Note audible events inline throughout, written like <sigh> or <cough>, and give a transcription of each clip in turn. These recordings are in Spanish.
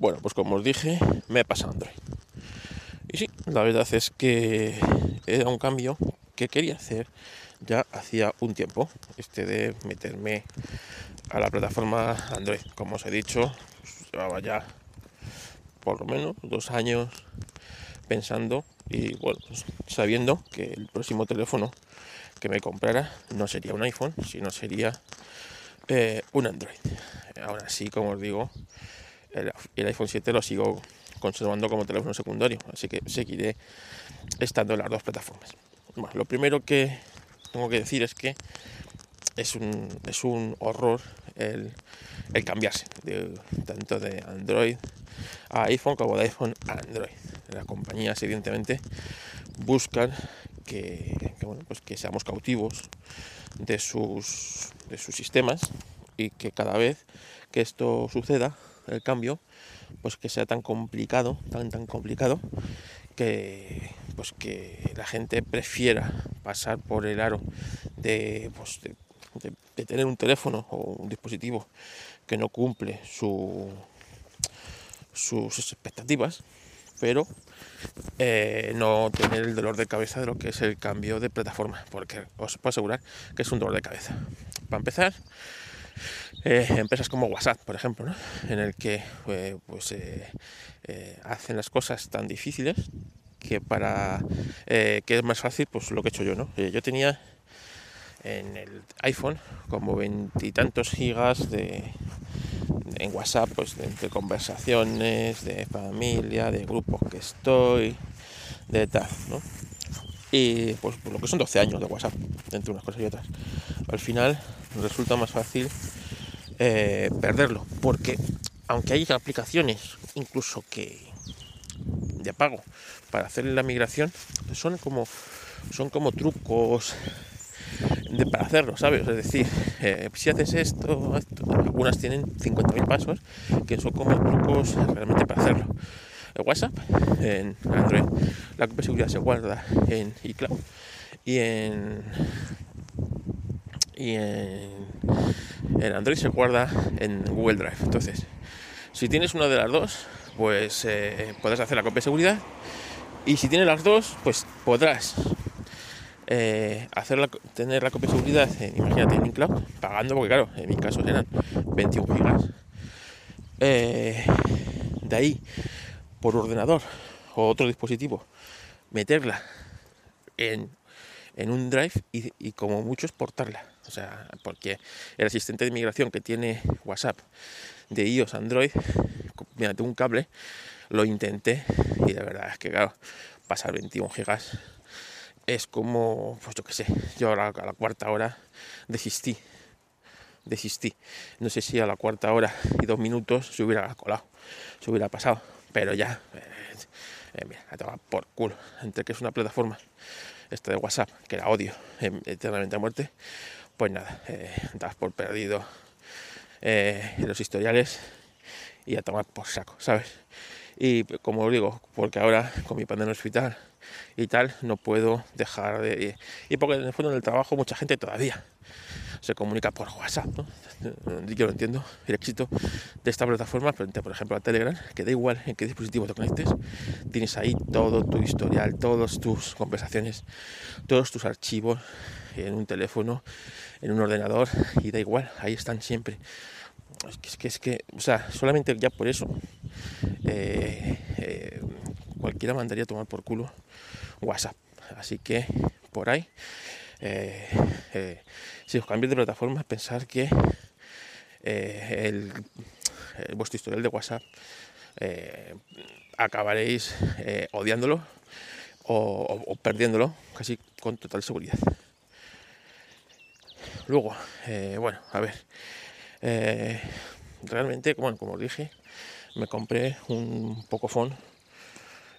Bueno, pues como os dije, me he pasado Android. Y sí, la verdad es que era un cambio que quería hacer ya hacía un tiempo, este de meterme a la plataforma Android. Como os he dicho, llevaba ya por lo menos dos años pensando y bueno, pues sabiendo que el próximo teléfono que me comprara no sería un iPhone, sino sería eh, un Android. Ahora sí, como os digo, el, iPhone 7 lo sigo conservando como teléfono secundario, así que seguiré estando en las dos plataformas. Lo primero que tengo que decir es que es un, es un horror el, cambiarse tanto de Android a iPhone como de iPhone a Android. Las compañías evidentemente buscan que, bueno, pues que seamos cautivos de sus, de sus sistemas y que cada vez que esto suceda, el cambio, pues que sea tan complicado, tan tan complicado, que pues que la gente prefiera pasar por el aro de, pues, de, tener un teléfono o un dispositivo que no cumple su, sus expectativas, pero eh, no tener el dolor de cabeza de lo que es el cambio de plataforma, porque os puedo asegurar que es un dolor de cabeza. Para empezar, eh, empresas como WhatsApp, por ejemplo, en el que eh, pues, hacen las cosas tan difíciles que para que es más fácil pues lo que he hecho yo, ¿no? yo tenía en el iPhone como veintitantos gigas de en WhatsApp pues de, conversaciones de familia de grupos que estoy de tal ¿no? Y pues por lo que son 12 años de WhatsApp entre unas cosas y otras al final resulta más fácil eh, perderlo porque aunque hay aplicaciones incluso que de pago para hacer la migración son como son como trucos para hacerlo, ¿sabes? Es decir, eh, si haces esto, algunas tienen 50.000 pasos que son como trucos realmente para hacerlo. En WhatsApp, en Android, la copia de seguridad se guarda en iCloud y en y en, en, Android se guarda en Google Drive. Entonces, si tienes una de las dos, pues eh, podrás hacer la copia de seguridad. Y si tienes las dos, pues podrás eh, tener la copia de seguridad, imagínate en iCloud, pagando, porque claro, en mi caso eran 21 gigas. Eh, de ahí, por ordenador o otro dispositivo, meterla en, un drive y, como mucho exportarla. O sea, porque el asistente de migración que tiene WhatsApp de iOS Android, mediante un cable, lo intenté y la verdad es que, claro, pasar 21 gigas es como, pues yo qué sé, yo a la, cuarta hora desistí, desistí. No sé si a la cuarta hora y dos minutos se hubiera colado, se hubiera pasado, pero ya, eh, eh mira, por culo, entre que es una plataforma, esta de WhatsApp, que la odio eternamente a muerte, pues nada, eh, das por perdido eh, los historiales y a tomar por saco, ¿sabes? Y como os digo, porque ahora con mi el hospital y tal, no puedo dejar de... Y porque en el fondo en el trabajo mucha gente todavía se comunica por WhatsApp, ¿no? <laughs> Yo lo entiendo, el éxito de esta plataforma frente, por ejemplo, a Telegram, que da igual en qué dispositivo te conectes, tienes ahí todo tu historial, todas tus conversaciones, todos tus archivos en un teléfono, en un ordenador, y da igual, ahí están siempre. Es que, es que, es que o sea, solamente ya por eso eh, eh, cualquiera mandaría a tomar por culo WhatsApp. Así que por ahí, eh, si os cambiáis de plataforma, pensar que el, vuestro historial de WhatsApp acabaréis odiándolo o, perdiéndolo casi con total seguridad. Luego, bueno, a ver, realmente, como os dije, me compré un Pocophone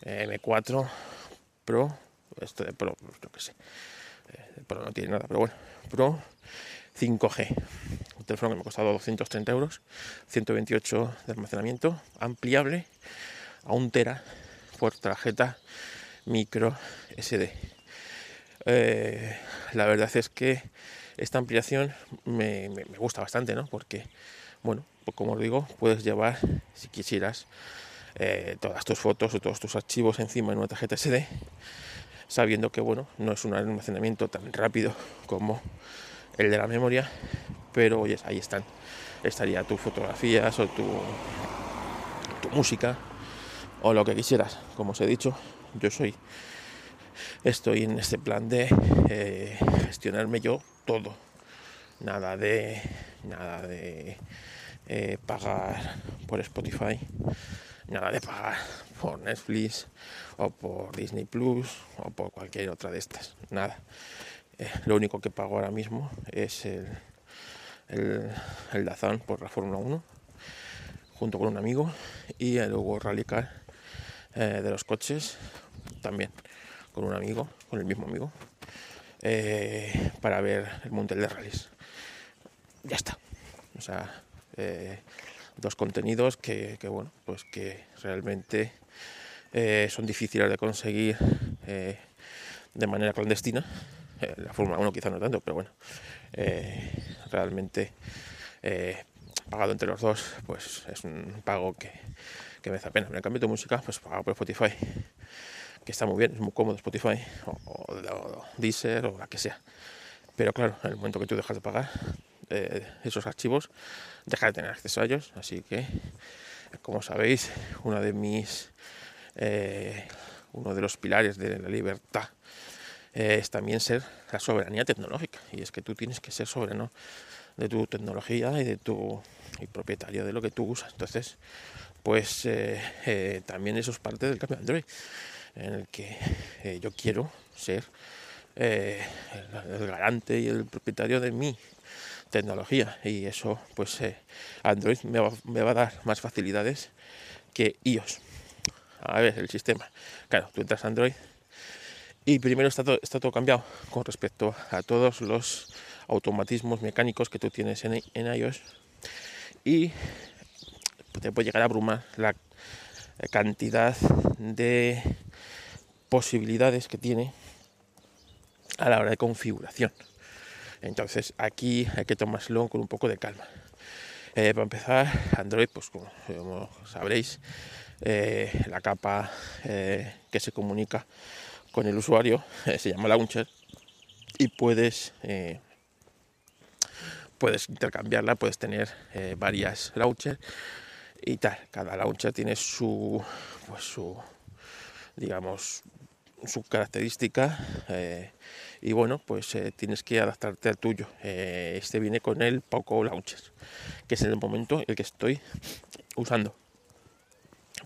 eh, M4 Pro, esto de Pro, yo que sé, eh, Pro no tiene nada, pero bueno, Pro 5G, un teléfono que me ha costado 230 euros, 128 de almacenamiento, ampliable a un tera por tarjeta micro SD. Eh, la verdad es que esta ampliación me, me, gusta bastante, ¿no? Porque bueno, pues como os digo, puedes llevar, si quisieras, eh, todas tus fotos o todos tus archivos encima en una tarjeta SD, sabiendo que bueno, no es un almacenamiento tan rápido como el de la memoria, pero ahí están. Estaría tus fotografías o tu, tu música o lo que quisieras. Como os he dicho, yo soy estoy en este plan de eh, gestionarme yo todo. Nada de nada de eh, pagar por Spotify, nada de pagar por Netflix o por Disney Plus o por cualquier otra de estas. Nada. Eh, lo único que pago ahora mismo es el, el, Dazan por la Fórmula 1 junto con un amigo y luego Rally Car de los coches también con un amigo, con el mismo amigo, eh, para ver el Mundial de Rallys. Ya está. O sea, eh, dos contenidos que, bueno, pues que realmente eh, son difíciles de conseguir de manera clandestina. la Fórmula 1 quizá no tanto, pero bueno, realmente pagado entre los dos, pues es un pago que, que me da pena. En el cambio de música, pues pago por Spotify que está muy bien, es muy cómodo Spotify o, o, Deezer o la que sea. Pero claro, en el momento que tú dejas de pagar eh, esos archivos, dejas de tener acceso a ellos. Así que, como sabéis, una de mis, eh, uno de los pilares de la libertad eh, es también ser la soberanía tecnológica. Y es que tú tienes que ser soberano de tu tecnología y de tu y propietario de lo que tú usas. Entonces, pues también eso es parte del cambio de Android en el que yo quiero ser eh, el, garante y el propietario de mi tecnología y eso pues eh, Android me va, a dar más facilidades que iOS a ver el sistema. Claro tú entras a Android y primero está todo, está todo cambiado con respecto a todos los automatismos mecánicos que tú tienes en, en iOS y te puede llegar a abrumar la cantidad de posibilidades que tiene a la hora de configuración. Entonces aquí hay que tomárselo con un poco de calma. Eh, para empezar, Android, pues como, sabréis, eh, la capa eh, que se comunica con el usuario se llama launcher y puedes puedes intercambiarla, puedes tener varias launchers y tal. Cada launcher tiene su pues su digamos su característica y bueno pues eh, tienes que adaptarte al tuyo. Eh, este viene con el Poco Launcher que es en el momento el que estoy usando.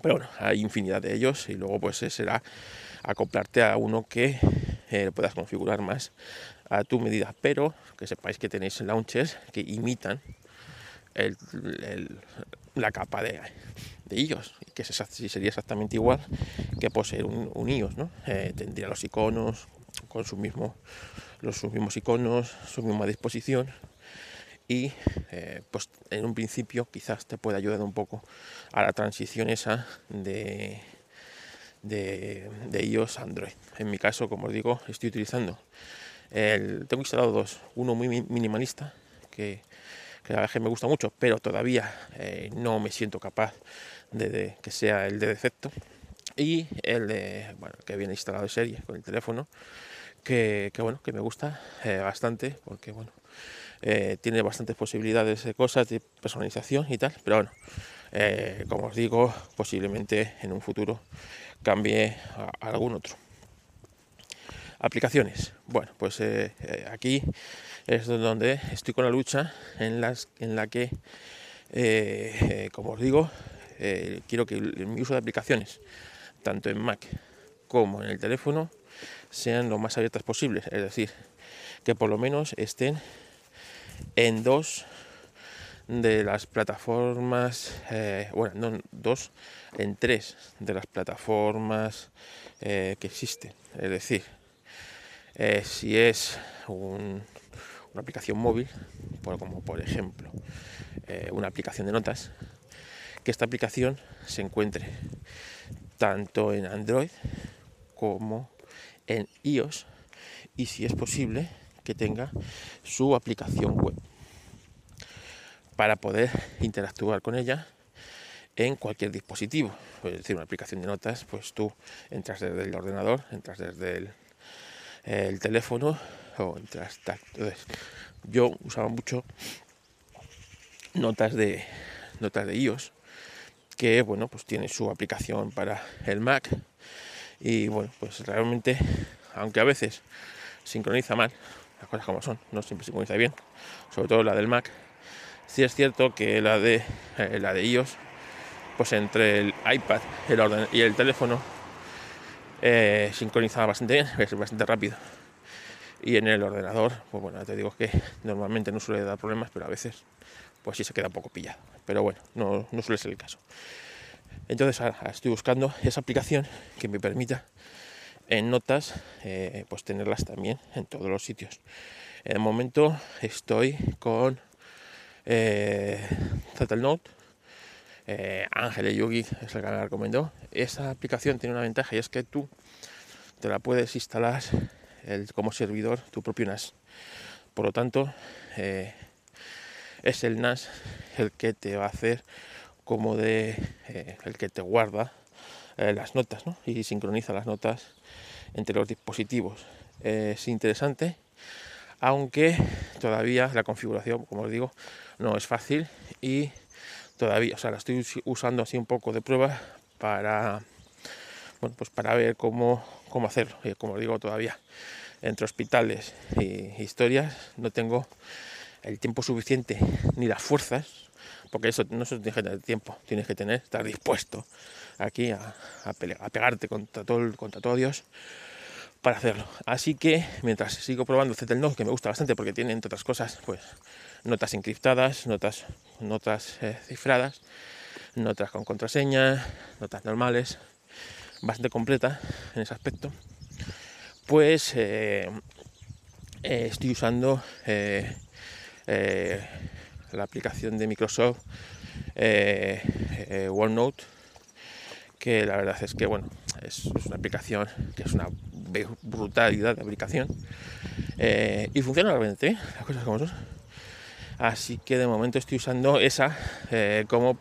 Pero bueno hay infinidad de ellos y luego pues será acoplarte a uno que puedas configurar más a tu medida. Pero que sepáis que tenéis launchers que imitan la capa de, de iOS, que sería exactamente igual que poseer un, un iOS. Eh, tendría los iconos con su mismo, los, sus mismos iconos, su misma disposición y eh, pues en un principio quizás te pueda ayudar un poco a la transición esa de, de, de iOS a Android. En mi caso, como os digo, estoy utilizando el, tengo instalado dos, uno muy minimalista que que la verdad me gusta mucho, pero todavía eh, no me siento capaz de, que sea el de defecto. Y el de, bueno, que viene instalado de serie con el teléfono, que, bueno, que me gusta eh, bastante, porque bueno, eh, tiene bastantes posibilidades de cosas de personalización y tal, pero bueno, como os digo, posiblemente en un futuro cambie a algún otro. Aplicaciones. Bueno, pues aquí es donde estoy con la lucha en, las, en la que, eh, eh, como os digo, eh, quiero que mi uso de aplicaciones, tanto en Mac como en el teléfono, sean lo más abiertas posibles. Es decir, que por lo menos estén en dos de las plataformas, bueno, no dos, en tres de las plataformas que existen. Es decir, si es un, una aplicación móvil, como por ejemplo eh, una aplicación de notas, que esta aplicación se encuentre tanto en Android como en iOS y si es posible que tenga su aplicación web. para poder interactuar con ella en cualquier dispositivo. Es decir, una aplicación de notas, pues tú entras desde el ordenador, entras desde el, teléfono o entras. Entonces, yo usaba mucho notas de notas de iOS que bueno pues tiene su aplicación para el Mac y bueno pues realmente aunque a veces sincroniza mal las cosas como son no siempre sincroniza bien sobre todo la del Mac sí es cierto que la de eh, la de iOS pues entre el iPad el orden y el teléfono eh, sincronizaba bastante bien, es bastante rápido. Y en el ordenador, pues bueno, te digo que normalmente no suele dar problemas, pero a veces pues sí se queda un poco pillado. Pero bueno, no, suele ser el caso. Entonces ahora estoy buscando esa aplicación que me permita en notas eh, pues tenerlas también en todos los sitios. En el momento estoy con eh, Note eh, Ángel Yogi es el que me recomendó. Esa aplicación tiene una ventaja y es que tú te la puedes instalar como servidor tu propio NAS. Por lo tanto, eh, es el NAS el que te va a hacer como de eh, el que te guarda las notas y sincroniza las notas entre los dispositivos. es interesante, aunque todavía la configuración, como os digo, no es fácil y todavía, o sea, la estoy usando así un poco de prueba para, bueno, pues para ver cómo, cómo hacerlo. Y como digo, todavía entre hospitales y historias no tengo el tiempo suficiente ni las fuerzas, porque eso no se tienes que tener tiempo, tienes que tener, estar dispuesto aquí a, a, pegarte contra todo, contra todo Dios para hacerlo. Así que mientras sigo probando Zettel que me gusta bastante porque tiene entre otras cosas, pues notas encriptadas, notas, notas eh, cifradas, notas con contraseña, notas normales, bastante completa en ese aspecto. Pues eh, eh, estoy usando la aplicación de Microsoft OneNote, que la verdad es que bueno, es, una aplicación que es una brutalidad de aplicación y funciona realmente, las cosas como son Así que de momento estoy usando esa eh, como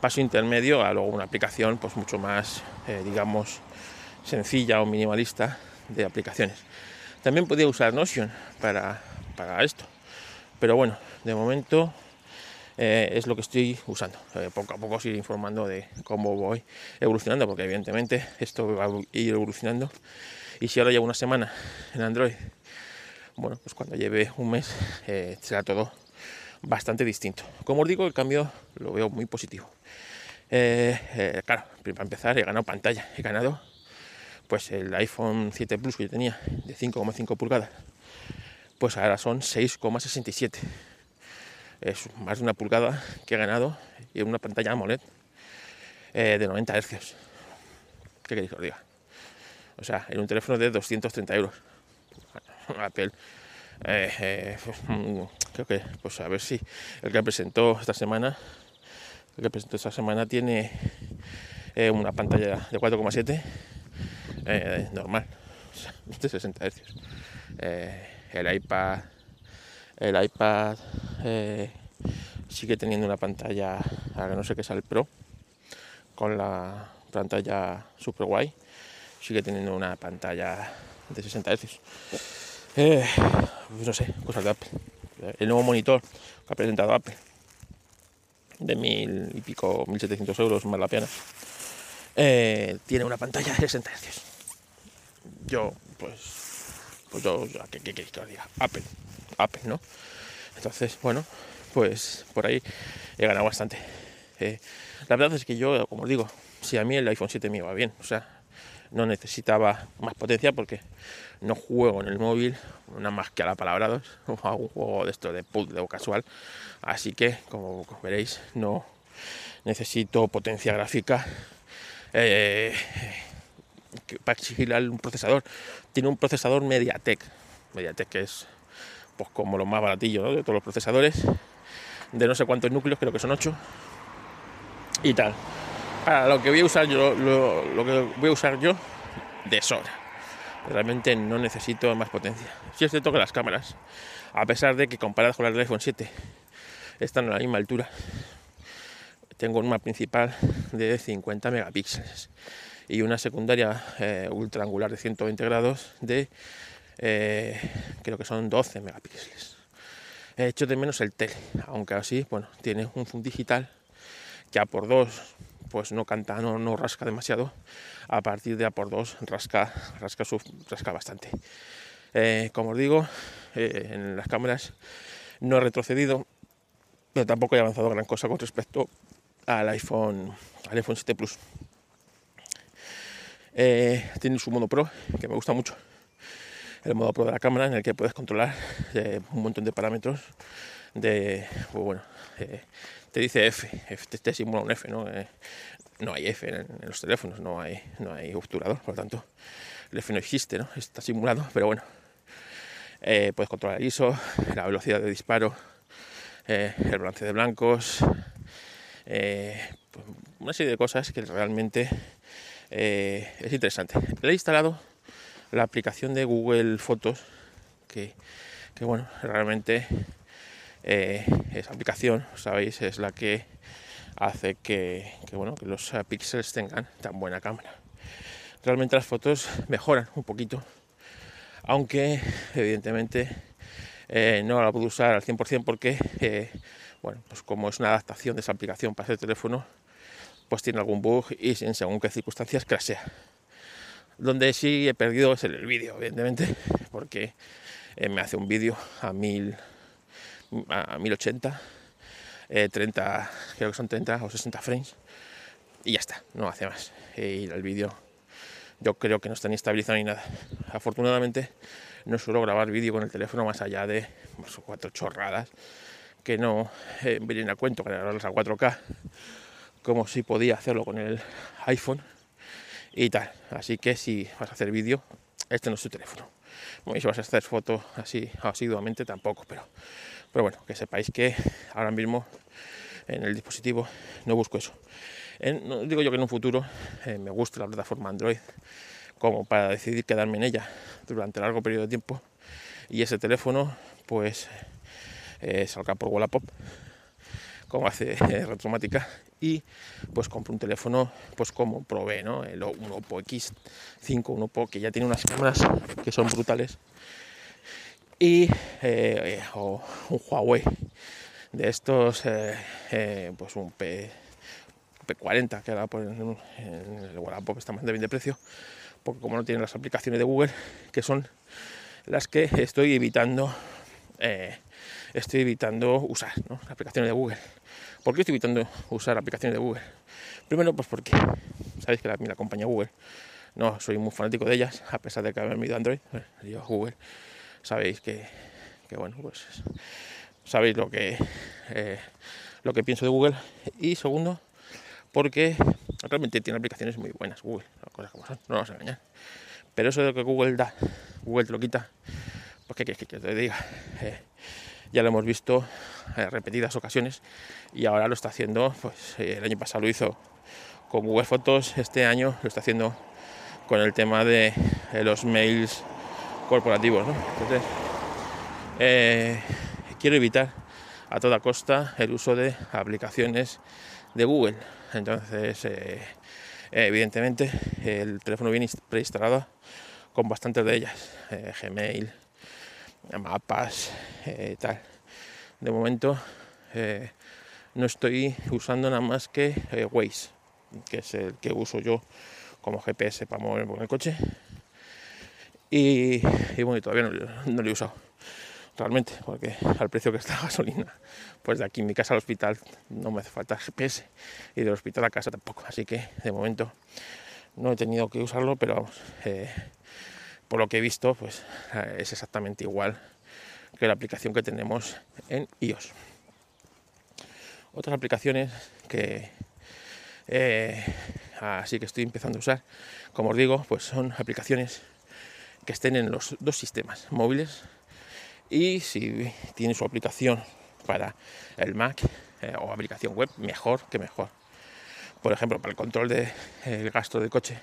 paso intermedio a luego una aplicación pues mucho más, eh, digamos, sencilla o minimalista de aplicaciones. También podría usar Notion para, esto, pero bueno, de momento eh, es lo que estoy usando. poco a poco os iré informando de cómo voy evolucionando, porque evidentemente esto va a ir evolucionando. Y si ahora llevo una semana en Android, bueno, pues cuando lleve un mes será todo bastante distinto. Como os digo, el cambio lo veo muy positivo. Eh, eh, claro, para empezar, he ganado pantalla. He ganado pues el iPhone 7 Plus que yo tenía de 5,5 pulgadas. Pues ahora son 6,67. Es más de una pulgada que he ganado y una pantalla AMOLED eh, de 90 Hz. ¿Qué queréis que os diga? O sea, en un teléfono de 230 euros. Apple eh, eh, creo que, pues a ver si el que presentó esta semana, el que presentó esta semana tiene una pantalla de 4,7 normal, <laughs> de 60 Hz. El iPad, el iPad sigue teniendo una pantalla, ahora no sé qué es el Pro, con la pantalla super guay, sigue teniendo una pantalla de 60 Hz. Eh, no sé, cosas de Apple. El nuevo monitor que ha presentado Apple, de mil y pico, 1700 euros más la pena, eh, tiene una pantalla de 60 Hz. Yo, pues, pues yo, ¿qué, qué diga? Apple, Apple, ¿no? Entonces, bueno, pues por ahí he ganado bastante. Eh, la verdad es que yo, como os digo, si a mí el iPhone 7 me iba bien, o sea, no necesitaba más potencia porque no juego en el móvil, nada más que a la palabra 2, <laughs> o a un juego de esto de puzzle o casual. Así que, como veréis, no necesito potencia gráfica eh, para exigirle un procesador. Tiene un procesador MediaTek, MediaTek que es pues como lo más baratillo de todos los procesadores, de no sé cuántos núcleos, creo que son 8 y tal. Para lo que voy a usar yo, lo, que voy a usar yo de sobra. Realmente no necesito más potencia. Si es cierto que las cámaras, a pesar de que comparadas con las del iPhone 7 están a la misma altura. Tengo una principal de 50 megapíxeles y una secundaria eh, ultra angular de 120 grados de eh, creo que son 12 megapíxeles. He hecho de menos el tele, aunque así, bueno, tiene un zoom digital que a por 2 pues no canta, no, no rasca demasiado. A partir de a por 2 rasca, rasca, rasca bastante. Eh, como os digo, en las cámaras no he retrocedido, pero tampoco he avanzado gran cosa con respecto al iPhone, al iPhone 7 Plus. Eh, tiene su modo Pro, que me gusta mucho. El modo Pro de la cámara, en el que puedes controlar eh, un montón de parámetros. De, pues bueno, eh, te dice F, te, simula un F, ¿no? no hay F en, los teléfonos, no hay, no hay obturador, por lo tanto, el F no existe, ¿no? Está simulado, pero bueno, puedes controlar el ISO, la velocidad de disparo, el balance de blancos, pues una serie de cosas que realmente eh, es interesante. Le he instalado la aplicación de Google Fotos, que, bueno, realmente eh, esa aplicación, sabéis, es la que hace que, bueno, que los píxeles tengan tan buena cámara. Realmente las fotos mejoran un poquito, aunque evidentemente eh, no la puedo usar al 100% porque, bueno, pues como es una adaptación de esa aplicación para ese teléfono, pues tiene algún bug y en según qué circunstancias crashea. Donde sí he perdido es en el vídeo, evidentemente, porque eh, me hace un vídeo a, mil, a 1080, 30, eh, creo que son 30 o 60 frames, y ya está, no hace más. Y el vídeo yo creo que no está ni estabilizado ni nada. Afortunadamente no suelo grabar vídeo con el teléfono más allá de pues, cuatro chorradas que no eh, vienen a cuento grabarlas a 4K como si podía hacerlo con el iPhone y tal. Así que si vas a hacer vídeo, este no es tu teléfono. y si vas a hacer fotos así asiduamente tampoco, pero, pero bueno, que sepáis que ahora mismo en el dispositivo no busco eso. no digo yo que en un futuro eh, me guste la plataforma Android como para decidir quedarme en ella durante largo periodo de tiempo y ese teléfono pues eh, salga por Wallapop como hace <laughs> eh, Retromática y pues compro un teléfono pues como probé, ¿no? El, un Oppo X5, un Oppo que ya tiene unas cámaras que son brutales y eh, o un Huawei de estos eh, pues un P, P40 que ahora pues, en, el Wallapop está más de bien de precio porque como no tiene las aplicaciones de Google que son las que estoy evitando estoy evitando usar aplicaciones de Google ¿Por qué estoy evitando usar aplicaciones de Google? Primero, pues porque sabéis que la, la compañía Google no soy muy fanático de ellas, a pesar de que haberme ido Android, eh, yo Google, sabéis que, bueno, pues sabéis lo que eh, lo que pienso de Google. Y segundo, porque realmente tiene aplicaciones muy buenas Google, cosas como son, no vamos a engañar. Pero eso de lo que Google da, Google te lo quita, pues qué quieres que te diga. Eh, ya lo hemos visto en repetidas ocasiones y ahora lo está haciendo, pues eh, el año pasado lo hizo con Google Fotos, este año lo está haciendo con el tema de, los mails corporativos. Entonces, eh, quiero evitar a toda costa el uso de aplicaciones de Google. Entonces, eh, evidentemente, el teléfono viene preinstalado con bastantes de ellas, Gmail, mapas, eh, tal. De momento eh, no estoy usando nada más que eh, Waze, que es el que uso yo como GPS para moverme con el coche. Y, bueno, todavía no, lo he usado realmente, porque al precio que está la gasolina, pues de aquí en mi casa al hospital no me hace falta GPS y del hospital a casa tampoco. Así que de momento no he tenido que usarlo, pero vamos, por lo que he visto, pues eh, es exactamente igual que la aplicación que tenemos en iOS. Otras aplicaciones que eh, así que estoy empezando a usar, como os digo, pues son aplicaciones que estén en los dos sistemas móviles y si tiene su aplicación para el Mac eh, o aplicación web, mejor que mejor. Por ejemplo, para el control del gasto de coche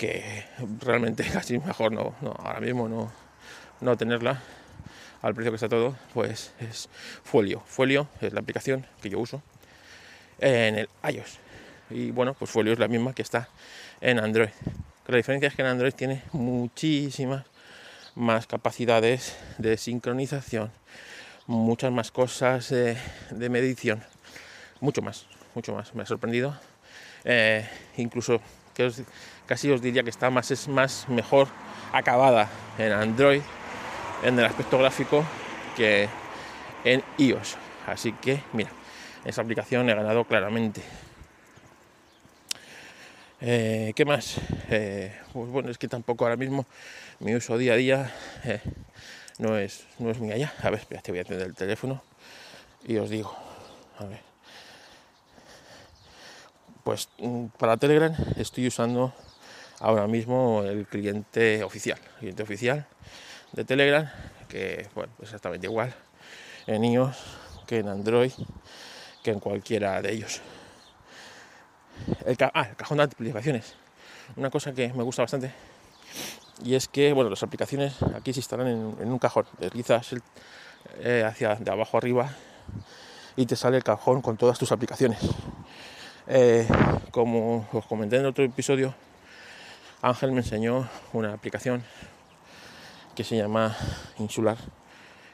que realmente <laughs> casi mejor no, ahora mismo no, no tenerla, al precio que está todo, pues es Folio. Folio es la aplicación que yo uso en el iOS. Y bueno, pues Folio es la misma que está en Android. la diferencia es que en Android tiene muchísimas más capacidades de sincronización, muchas más cosas de, medición, mucho más, mucho más. Me ha sorprendido. Eh, incluso casi os diría que está más, es más mejor acabada en Android en el aspecto gráfico que en iOS. Así que, mira, esa aplicación he ganado claramente. Eh, ¿Qué más? Eh, pues bueno, es que tampoco ahora mismo mi uso día a día eh, no, es, no es muy allá. A ver, espérate, voy a atender el teléfono y os digo. A ver. Pues mm, para Telegram estoy usando ahora mismo el cliente oficial. El cliente oficial de Telegram, que bueno, exactamente igual en iOS que en Android, que en cualquiera de ellos. El, ah, el cajón de aplicaciones. Una cosa que me gusta bastante y es que bueno, las aplicaciones aquí se instalan en, un cajón. Deslizas eh, hacia de abajo arriba y te sale el cajón con todas tus aplicaciones. Eh, como os comenté en otro episodio, Ángel me enseñó una aplicación que se llama Insular,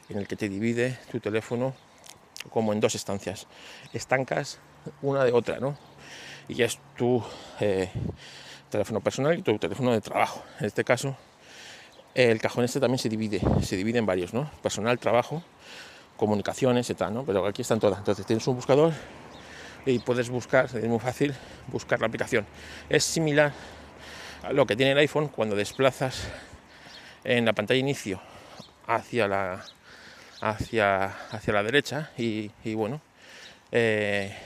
en el que te divide tu teléfono como en dos estancias, estancas una de otra, ¿no? Y es tu eh, teléfono personal y tu teléfono de trabajo. En este caso, el cajón este también se divide, se divide en varios, ¿no? Personal, trabajo, comunicaciones, etc., ¿no? Pero aquí están todas. Entonces tienes un buscador y puedes buscar, es muy fácil buscar la aplicación. Es similar a lo que tiene el iPhone cuando desplazas en la pantalla inicio hacia la hacia, hacia la derecha y, bueno eh,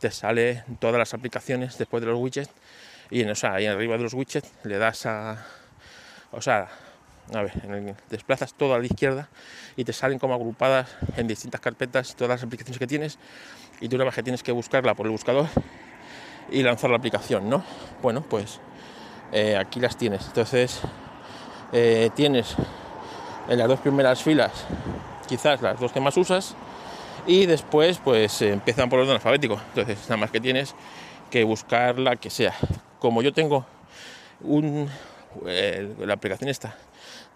te sale todas las aplicaciones después de los widgets y en, o sea, ahí arriba de los widgets le das a o sea a ver, desplazas todo a la izquierda y te salen como agrupadas en distintas carpetas todas las aplicaciones que tienes y tú vez que tienes que buscarla por el buscador y lanzar la aplicación, ¿no? Bueno, pues eh, aquí las tienes. Entonces, eh, tienes en las dos primeras filas quizás las dos que más usas y después pues empiezan por orden alfabético. Entonces, nada más que tienes que buscar la que sea. Como yo tengo un, eh, la aplicación esta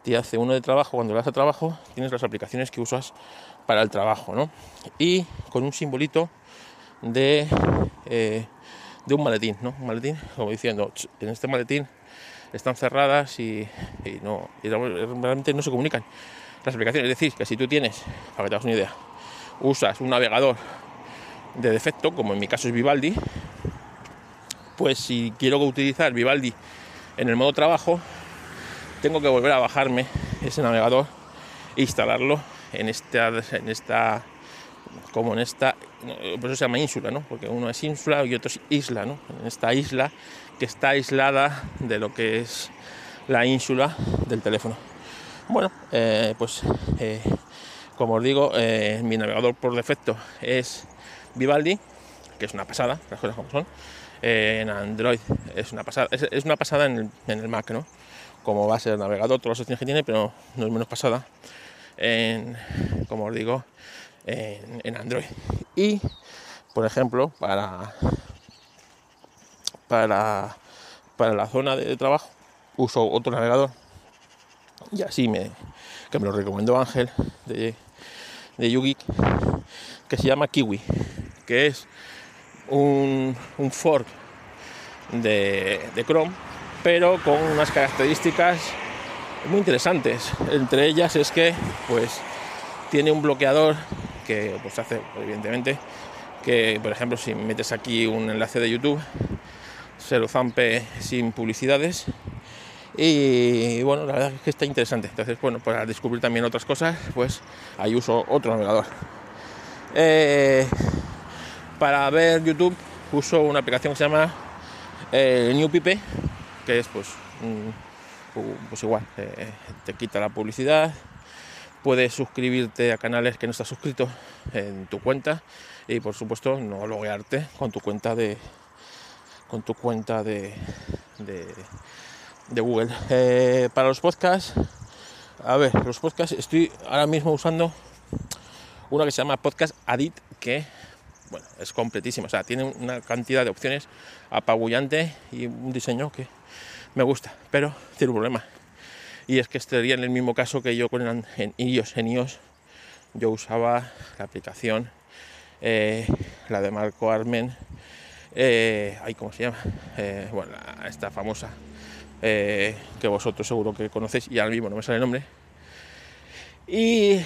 te hace uno de trabajo, cuando le das a trabajo tienes las aplicaciones que usas para el trabajo, ¿no? Y con un simbolito de de un maletín, ¿no? Un maletín, como diciendo, en este maletín están cerradas y, no, realmente no se comunican las aplicaciones. Es decir, que si tú tienes, para que te hagas una idea, usas un navegador de defecto, como en mi caso es Vivaldi, pues si quiero utilizar Vivaldi en el modo trabajo, tengo que volver a bajarme ese navegador e instalarlo en esta, en esta como en esta, por eso se llama ínsula, ¿no? Porque uno es ínsula y otro es isla, ¿no? En esta isla que está aislada de lo que es la ínsula del teléfono. Bueno, eh, pues eh, como os digo, eh, mi navegador por defecto es Vivaldi, que es una pasada, las cosas como son. en Android es una pasada, es, una pasada en el, Mac, ¿no? Como va a ser el navegador, todas las opciones que tiene, pero no es menos pasada. En, como os digo, en, Android. Y, por ejemplo, para, para, para la zona de trabajo uso otro navegador y así me, que me lo recomendó Ángel de, de Yugi que se llama Kiwi, que es un, un fork de, de Chrome, pero con unas características muy interesantes. Entre ellas es que pues tiene un bloqueador que pues hace evidentemente que por ejemplo si metes aquí un enlace de YouTube se lo zampe sin publicidades. Y bueno la verdad es que está interesante. Entonces bueno para descubrir también otras cosas pues ahí uso otro navegador. Eh, para ver YouTube uso una aplicación que se llama eh, New Pipe que es pues pues igual eh, te quita la publicidad puedes suscribirte a canales que no estás suscrito en tu cuenta y por supuesto no loguearte con tu cuenta de con tu cuenta de, de, Google. Eh, para los podcasts A ver, los podcasts, estoy ahora mismo usando uno que se llama Podcast Adit, que bueno, es completísimo, o sea, tiene una cantidad de opciones apabullante y un diseño que me gusta, pero tiene un problema. Y es que estaría en el mismo caso que yo con en iOS. En iOS yo usaba la aplicación, eh, la de Marco Armen, eh, ¿cómo se llama? Eh, bueno, esta famosa eh, que vosotros seguro que conocéis y ahora mismo no me sale el nombre. Y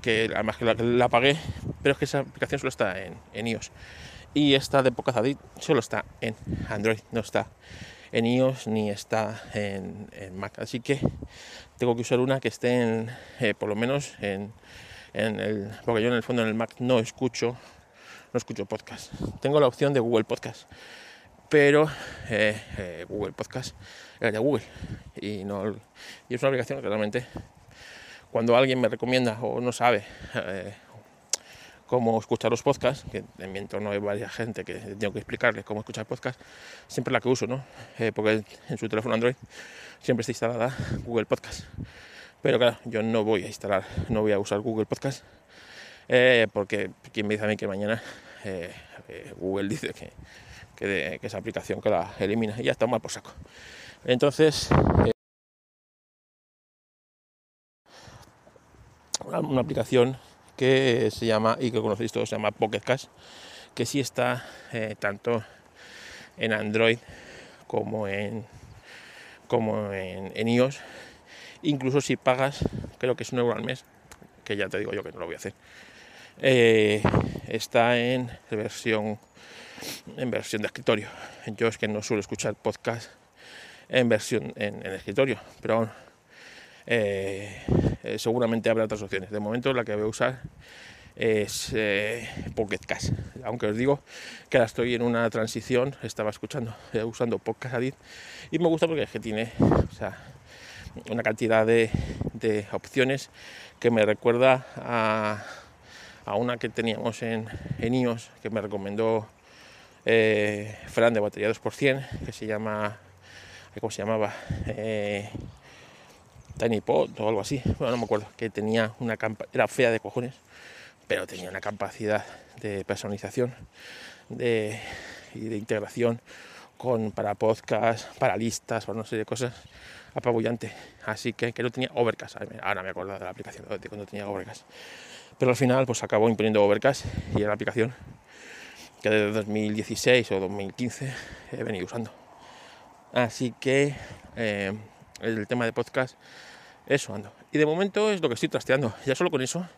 que además que la, pagué, pero es que esa aplicación solo está en, iOS. Y esta de Pocazadit solo está en Android, no está en iOS ni está en, Mac. Así que tengo que usar una que esté en, por lo menos en, el. Porque yo en el fondo en el Mac no escucho no escucho podcast. Tengo la opción de Google Podcast, pero eh, eh, Google Podcast es de Google y, no, y es una aplicación que realmente cuando alguien me recomienda o no sabe eh, cómo escuchar los podcasts, que en mi entorno hay varias gente que tengo que explicarles cómo escuchar podcasts, siempre la que uso, ¿no? porque en su teléfono Android siempre está instalada Google Podcast. Pero claro, yo no voy a instalar, no voy a usar Google Podcast eh, porque quien me dice a mí que mañana eh, eh, Google dice que, que, esa aplicación que la elimina y ya está mal por saco. Entonces, una, aplicación que se llama, y que conocéis todos, se llama Pocket Cash, que sí está tanto en Android como en, como en, en iOS. Incluso si pagas, creo que es un euro al mes, que ya te digo yo que no lo voy a hacer eh, está en versión en versión de escritorio. Yo es que no suelo escuchar podcast en versión en, escritorio, pero eh, eh, seguramente habrá otras opciones. De momento la que voy a usar es Pocket Cast. Aunque os digo que ahora estoy en una transición, estaba escuchando, usando Podcast Adit y me gusta porque es que tiene una cantidad de, opciones que me recuerda a una que teníamos en, en iOS que me recomendó eh, Fran de batería 2%, que se llama, ¿cómo se llamaba? Tiny Pod o algo así, bueno, no me acuerdo, que tenía una era fea de cojones, pero tenía una capacidad de personalización y de integración con, para podcast, para listas, para una serie de cosas apabullante. Así que que no tenía Overcast, ahora me acuerdo de la aplicación de cuando tenía Overcast pero al final pues acabó imponiendo Overcast y era la aplicación que desde 2016 o 2015 he venido usando. Así que eh, el tema de podcast, eso ando. Y de momento es lo que estoy trasteando. Ya solo con eso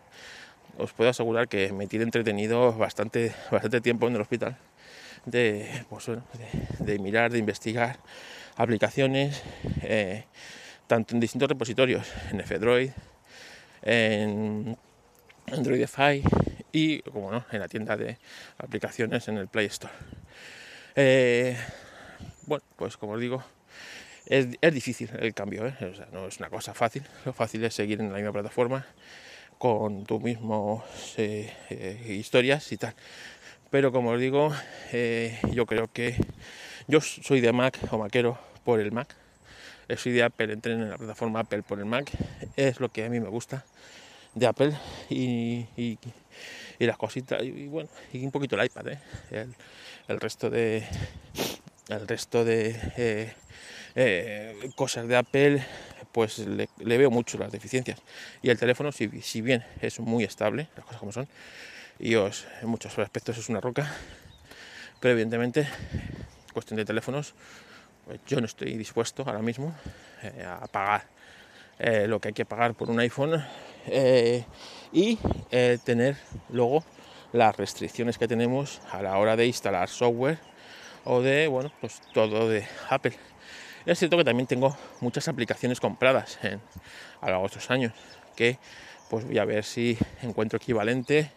os puedo asegurar que me tiene entretenido bastante, bastante tiempo en el hospital de, pues, de, mirar, de investigar aplicaciones, eh, tanto en distintos repositorios, en F-Droid, en Android Fi y, como no, en la tienda de aplicaciones en el Play Store. Eh, bueno, pues como os digo, es, difícil el cambio, ¿eh? no es una cosa fácil. Lo fácil es seguir en la misma plataforma con tus mismos eh, historias y tal. Pero como os digo, yo creo que yo soy de Mac o maquero por el Mac. Soy de Apple, entré en la plataforma Apple por el Mac. Es lo que a mí me gusta de Apple y, las cositas y, bueno y un poquito el iPad ¿eh? el, resto de el resto de eh, eh, cosas de Apple pues le, veo mucho las deficiencias. Y el teléfono si, si, bien es muy estable las cosas como son y os, en muchos aspectos es una roca pero evidentemente cuestión de teléfonos pues yo no estoy dispuesto ahora mismo a pagar lo que hay que pagar por un iPhone eh, y eh, tener luego las restricciones que tenemos a la hora de instalar software o de, bueno, pues todo de Apple. Es cierto que también tengo muchas aplicaciones compradas en, a lo largo de estos años que pues voy a ver si encuentro equivalente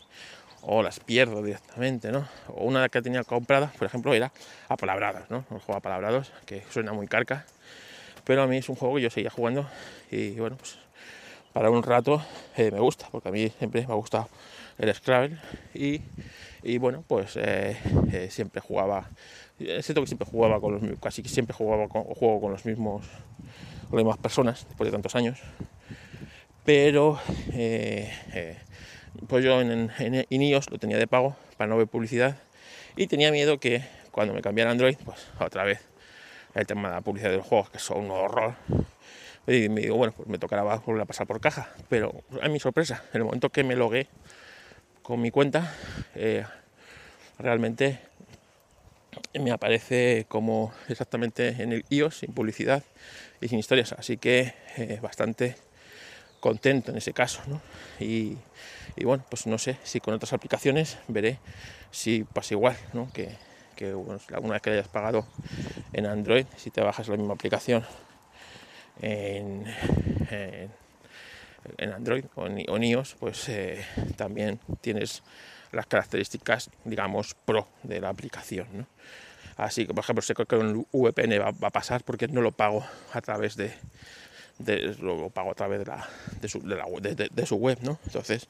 o las pierdo directamente, ¿no? O una que tenía comprada, por ejemplo, era Apalabrados, ¿no? Un juego Apalabrados que suena muy carca, pero a mí es un juego que yo seguía jugando y bueno, pues para un rato eh, me gusta, porque a mí siempre me ha gustado el Scrabble y, y bueno, pues eh, eh, siempre jugaba, es cierto que siempre jugaba con los casi siempre jugaba con, juego con los mismos con las mismas personas después de tantos años. Pero pues yo en, en, iOS lo tenía de pago para no ver publicidad y tenía miedo que cuando me cambiara Android, pues otra vez el tema de la publicidad de los juegos, que son un horror. Y me digo, bueno, pues me tocará volver a pasar por caja. Pero a mi sorpresa, en el momento que me logué con mi cuenta, eh, realmente me aparece como exactamente en el iOS, sin publicidad y sin historias. Así que eh, bastante contento en ese caso. Y, bueno, pues no sé si con otras aplicaciones veré si pasa igual, que, que alguna vez que hayas pagado en Android, si te bajas la misma aplicación en, en, Android o en, iOS, pues eh, también tienes las características, digamos, pro de la aplicación. Así que, por ejemplo, sé que con VPN va, a pasar porque no lo pago a través de, lo pago a través de la, su, de, su web, ¿no? Entonces,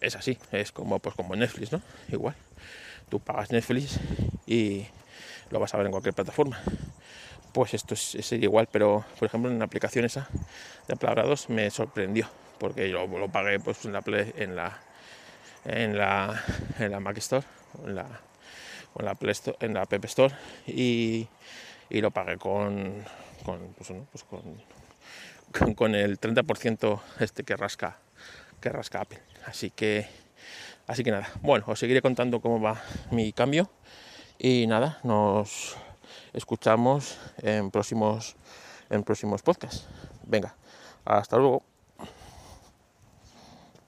es así, es como pues como Netflix, ¿no? Igual. Tú pagas Netflix y lo vas a ver en cualquier plataforma. Pues esto es, sería igual, pero por ejemplo en la aplicación esa de Plagrados me sorprendió, porque yo lo, pagué pues en la en la en la en la Mac Store, en la en la Play Store, en la App Store y, y lo pagué con con, pues, pues con, con, el 30% este que rasca que rasca Apple. Así que así que nada, bueno, os seguiré contando cómo va mi cambio y nada, nos escuchamos en próximos en próximos podcasts. Venga, hasta luego.